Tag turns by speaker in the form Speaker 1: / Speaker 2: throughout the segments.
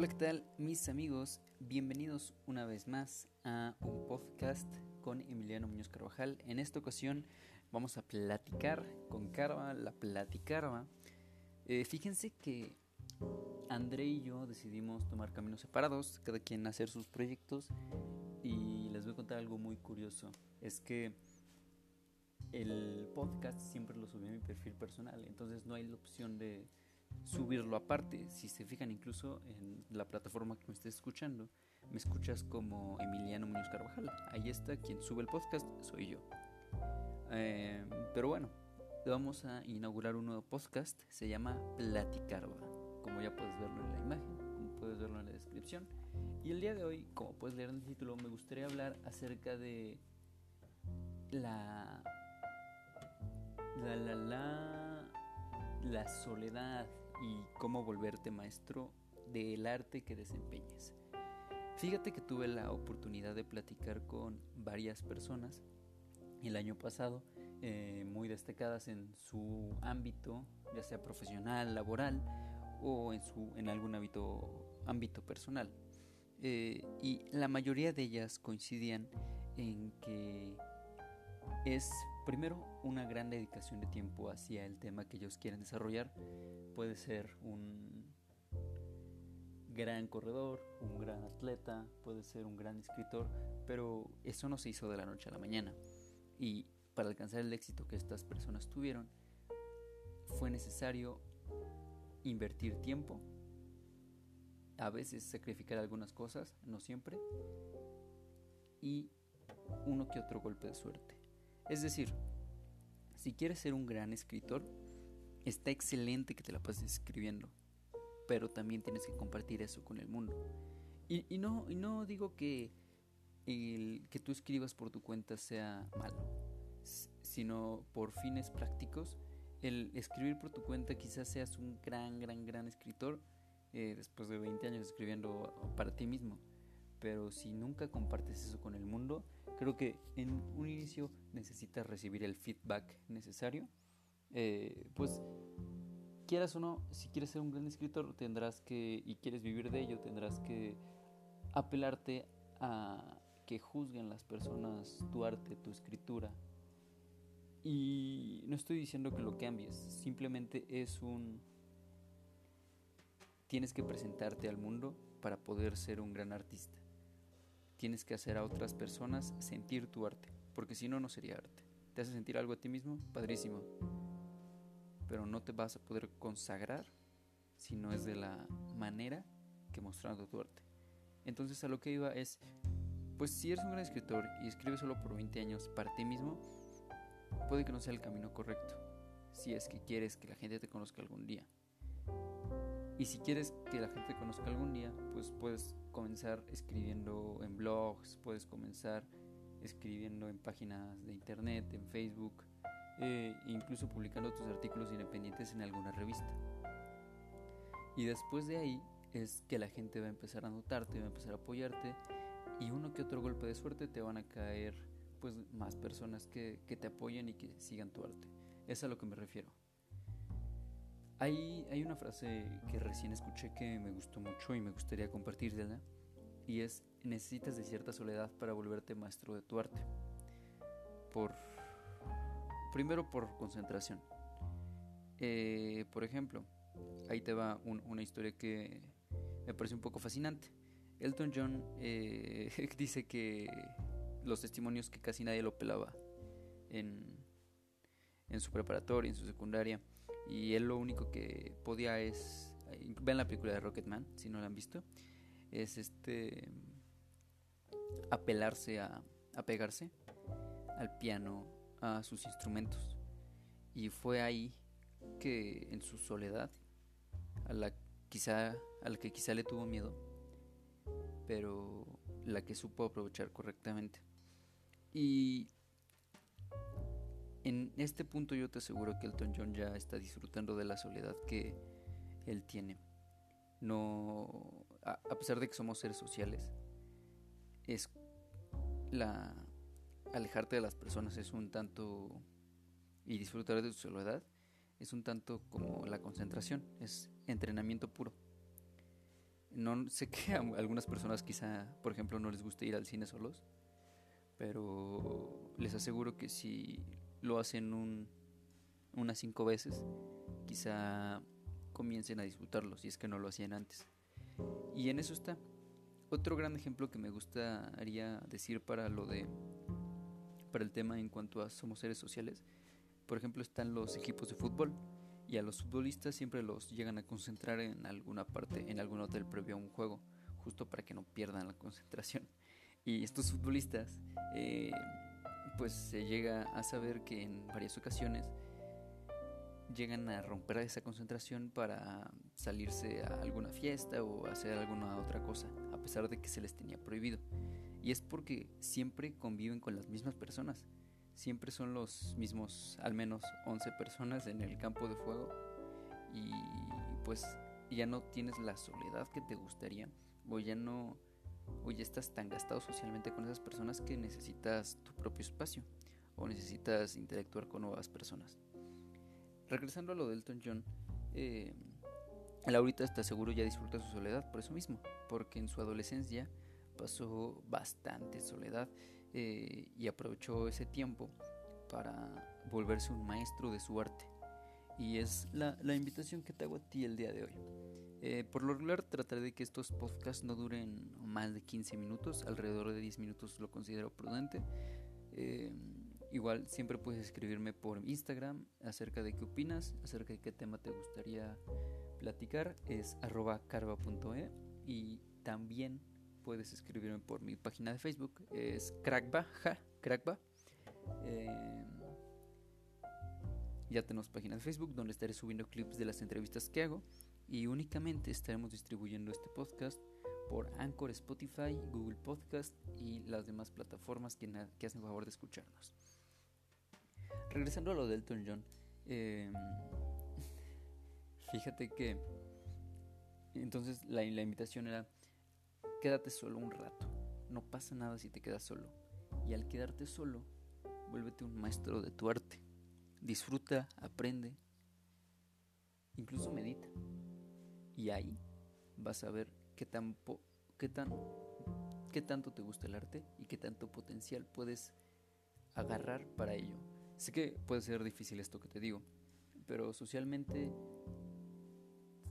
Speaker 1: Hola, ¿qué tal mis amigos? Bienvenidos una vez más a un podcast con Emiliano Muñoz Carvajal. En esta ocasión vamos a platicar con Carva, la platicarva. Eh, fíjense que André y yo decidimos tomar caminos separados, cada quien hacer sus proyectos y les voy a contar algo muy curioso. Es que el podcast siempre lo subí a mi perfil personal, entonces no hay la opción de subirlo aparte. Si se fijan incluso en la plataforma que me estés escuchando, me escuchas como Emiliano Muñoz Carvajal. Ahí está, quien sube el podcast soy yo. Eh, pero bueno, vamos a inaugurar un nuevo podcast, se llama Platicarva, como ya puedes verlo en la imagen, como puedes verlo en la descripción. Y el día de hoy, como puedes leer en el título, me gustaría hablar acerca de la la la la la soledad y cómo volverte maestro del arte que desempeñes. Fíjate que tuve la oportunidad de platicar con varias personas el año pasado, eh, muy destacadas en su ámbito, ya sea profesional, laboral o en, su, en algún ámbito, ámbito personal. Eh, y la mayoría de ellas coincidían en que es primero una gran dedicación de tiempo hacia el tema que ellos quieren desarrollar. Puede ser un gran corredor, un gran atleta, puede ser un gran escritor, pero eso no se hizo de la noche a la mañana. Y para alcanzar el éxito que estas personas tuvieron, fue necesario invertir tiempo, a veces sacrificar algunas cosas, no siempre, y uno que otro golpe de suerte. Es decir, si quieres ser un gran escritor, está excelente que te la pases escribiendo, pero también tienes que compartir eso con el mundo. Y, no, y no digo que que tú escribas por tu cuenta sea malo, sino por fines prácticos, el escribir por tu cuenta quizás seas un gran, gran, gran escritor eh, después de 20 años escribiendo para ti mismo. Pero si nunca compartes eso con el mundo, Creo que en un inicio necesitas recibir el feedback necesario. Eh, pues quieras o no, si quieres ser un gran escritor, tendrás que, y quieres vivir de ello, tendrás que apelarte a que juzguen las personas tu arte, tu escritura. Y no estoy diciendo que lo cambies, simplemente es un... Tienes que presentarte al mundo para poder ser un gran artista tienes que hacer a otras personas sentir tu arte, porque si no, no sería arte. ¿Te hace sentir algo a ti mismo? Padrísimo. Pero no te vas a poder consagrar si no es de la manera que mostrando tu arte. Entonces a lo que iba es, pues si eres un gran escritor y escribes solo por 20 años para ti mismo, puede que no sea el camino correcto, si es que quieres que la gente te conozca algún día. Y si quieres que la gente te conozca algún día, pues puedes comenzar escribiendo en blogs, puedes comenzar escribiendo en páginas de internet, en Facebook, e incluso publicando tus artículos independientes en alguna revista. Y después de ahí es que la gente va a empezar a notarte, va a empezar a apoyarte y uno que otro golpe de suerte te van a caer pues más personas que, que te apoyen y que sigan tu arte. Es a lo que me refiero. Hay, hay una frase que recién escuché que me gustó mucho y me gustaría compartirla y es necesitas de cierta soledad para volverte maestro de tu arte. Por primero por concentración. Eh, por ejemplo, ahí te va una historia que me parece un poco fascinante. Elton John eh, dice que los testimonios que casi nadie lo pelaba en, en su preparatoria, en su secundaria, y él lo único que podía es ven la película de Rocketman si no la han visto es este apelarse a, a pegarse al piano a sus instrumentos y fue ahí que en su soledad a la quizá a la que quizá le tuvo miedo pero la que supo aprovechar correctamente y en este punto yo te aseguro que Elton John ya está disfrutando de la soledad que él tiene. No, a, pesar de que somos seres sociales, es la alejarte de las personas es un tanto y disfrutar de tu soledad es un tanto como la concentración, es entrenamiento puro. No sé que a algunas personas quizá, por ejemplo, no les guste ir al cine solos, pero les aseguro que si lo hacen un, unas cinco veces, quizá comiencen a disfrutarlo si es que no lo hacían antes. Y en eso está. Otro gran ejemplo que me gustaría decir para lo de para el tema en cuanto a somos seres sociales, por ejemplo, están los equipos de fútbol y a los futbolistas siempre los llegan a concentrar en alguna parte, en algún hotel previo a un juego, justo para que no pierdan la concentración. Y estos futbolistas, eh, pues se llega a saber que en varias ocasiones llegan a romper esa concentración para salirse a alguna fiesta o hacer alguna otra cosa, a pesar de que se les tenía prohibido. Y es porque siempre conviven con las mismas personas. Siempre son los mismos, al menos 11 personas en el campo de fuego. Y pues ya no tienes la soledad que te gustaría. O ya no, o ya estás tan gastado socialmente con esas personas que necesitas tu propio espacio. O necesitas interactuar con nuevas personas. Regresando a lo de Elton John, eh, Laurita está seguro ya disfruta su soledad por eso mismo, porque en su adolescencia pasó bastante soledad eh, y aprovechó ese tiempo para volverse un maestro de su arte. Y es la, invitación que te hago a ti el día de hoy. Eh, por lo regular trataré de que estos podcasts no duren más de 15 minutos, alrededor de 10 minutos lo considero prudente. Igual siempre puedes escribirme por Instagram acerca de qué opinas, acerca de qué tema te gustaría platicar. Es arroba carva.e y también puedes escribirme por mi página de Facebook. Es crackba, ja, crackba. Eh, ya tenemos página de Facebook donde estaré subiendo clips de las entrevistas que hago y únicamente estaremos distribuyendo este podcast por Anchor, Spotify, Google Podcast y las demás plataformas que, que hacen favor de escucharnos. Regresando a lo de Elton John, em, fíjate que entonces la, invitación era quédate solo un rato, no pasa nada si te quedas solo. Y al quedarte solo, vuélvete un maestro de tu arte. Disfruta, aprende, incluso medita. Y ahí vas a ver qué tan, qué tan qué tanto te gusta el arte y qué tanto potencial puedes agarrar para ello. Sé que puede ser difícil esto que te digo, pero socialmente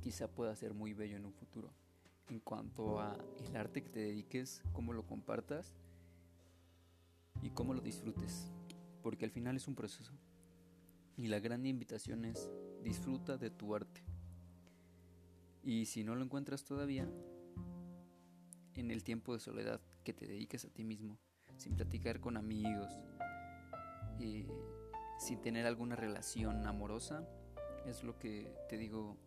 Speaker 1: quizá pueda ser muy bello en un futuro. En cuanto a el arte que te dediques, cómo lo compartas y cómo lo disfrutes, porque al final es un proceso. Y la gran invitación es disfruta de tu arte. Y si no lo encuentras todavía, en el tiempo de soledad que te dediques a ti mismo, sin platicar con amigos, y sin tener alguna relación amorosa, es lo que te digo,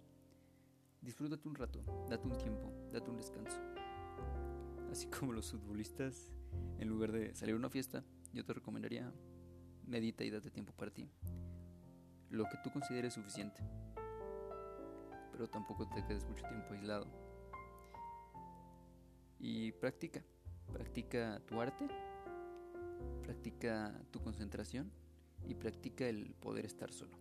Speaker 1: disfrútate un rato, date un tiempo, date un descanso. Así como los futbolistas, en lugar de salir a una fiesta, yo te recomendaría medita y date tiempo para ti. Lo que tú consideres suficiente. Pero tampoco te quedes mucho tiempo aislado. Y practica. Practica tu arte. Practica tu concentración y practica el poder estar solo.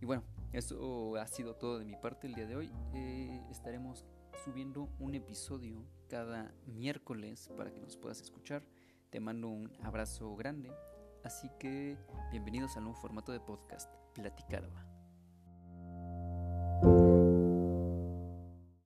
Speaker 1: Y bueno, eso ha sido todo de mi parte el día de hoy. Eh, estaremos subiendo un episodio cada miércoles para que nos puedas escuchar. Te mando un abrazo grande. Así que bienvenidos al nuevo formato de podcast, Platicarba.